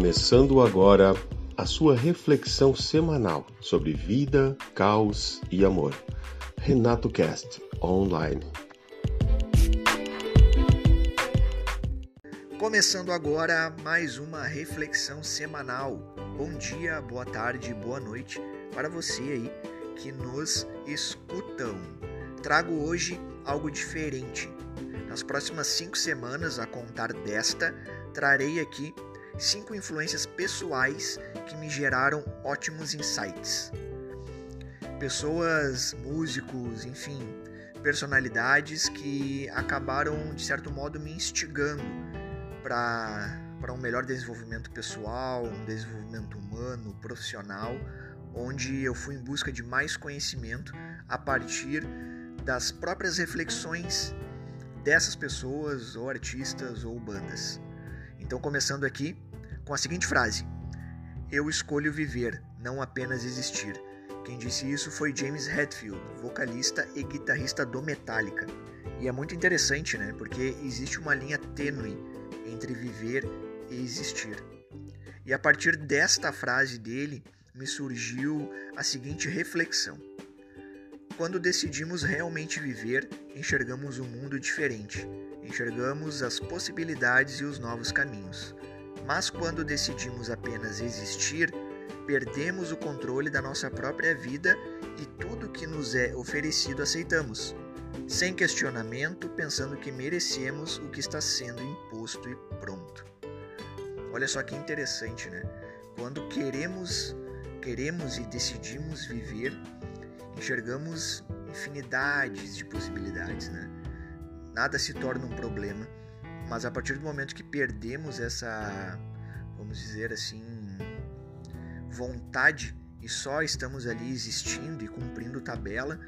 Começando agora a sua reflexão semanal sobre vida, caos e amor. Renato Cast Online. Começando agora mais uma reflexão semanal. Bom dia, boa tarde, boa noite para você aí que nos escutam. Trago hoje algo diferente. Nas próximas cinco semanas, a contar desta, trarei aqui cinco influências pessoais que me geraram ótimos insights. Pessoas, músicos, enfim, personalidades que acabaram de certo modo me instigando para um melhor desenvolvimento pessoal, um desenvolvimento humano, profissional, onde eu fui em busca de mais conhecimento a partir das próprias reflexões dessas pessoas, ou artistas, ou bandas. Então, começando aqui com a seguinte frase: Eu escolho viver, não apenas existir. Quem disse isso foi James Hetfield, vocalista e guitarrista do Metallica. E é muito interessante, né? Porque existe uma linha tênue entre viver e existir. E a partir desta frase dele me surgiu a seguinte reflexão: Quando decidimos realmente viver, enxergamos um mundo diferente, enxergamos as possibilidades e os novos caminhos. Mas quando decidimos apenas existir, perdemos o controle da nossa própria vida e tudo que nos é oferecido aceitamos sem questionamento, pensando que merecemos o que está sendo imposto e pronto. Olha só que interessante, né? Quando queremos, queremos e decidimos viver, enxergamos infinidades de possibilidades, né? Nada se torna um problema, mas a partir do momento que perdemos essa, vamos dizer assim, vontade e só estamos ali existindo e cumprindo tabela,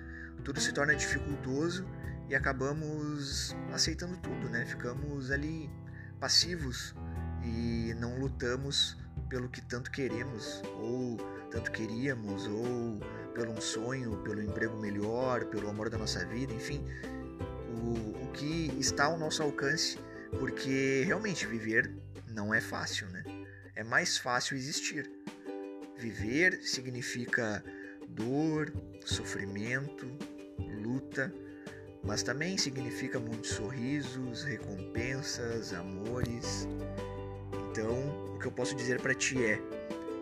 tudo se torna dificultoso e acabamos aceitando tudo, né? Ficamos ali passivos e não lutamos pelo que tanto queremos ou tanto queríamos ou pelo um sonho, pelo emprego melhor, pelo amor da nossa vida, enfim, o, o que está ao nosso alcance, porque realmente viver não é fácil, né? É mais fácil existir. Viver significa dor, sofrimento, luta, mas também significa muitos sorrisos, recompensas, amores. Então, o que eu posso dizer para ti é: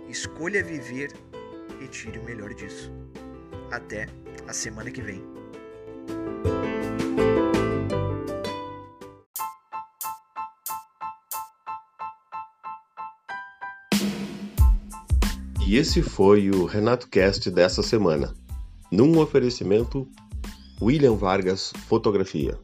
escolha viver e tire o melhor disso. Até a semana que vem. E esse foi o Renato Cast dessa semana, num oferecimento William Vargas Fotografia.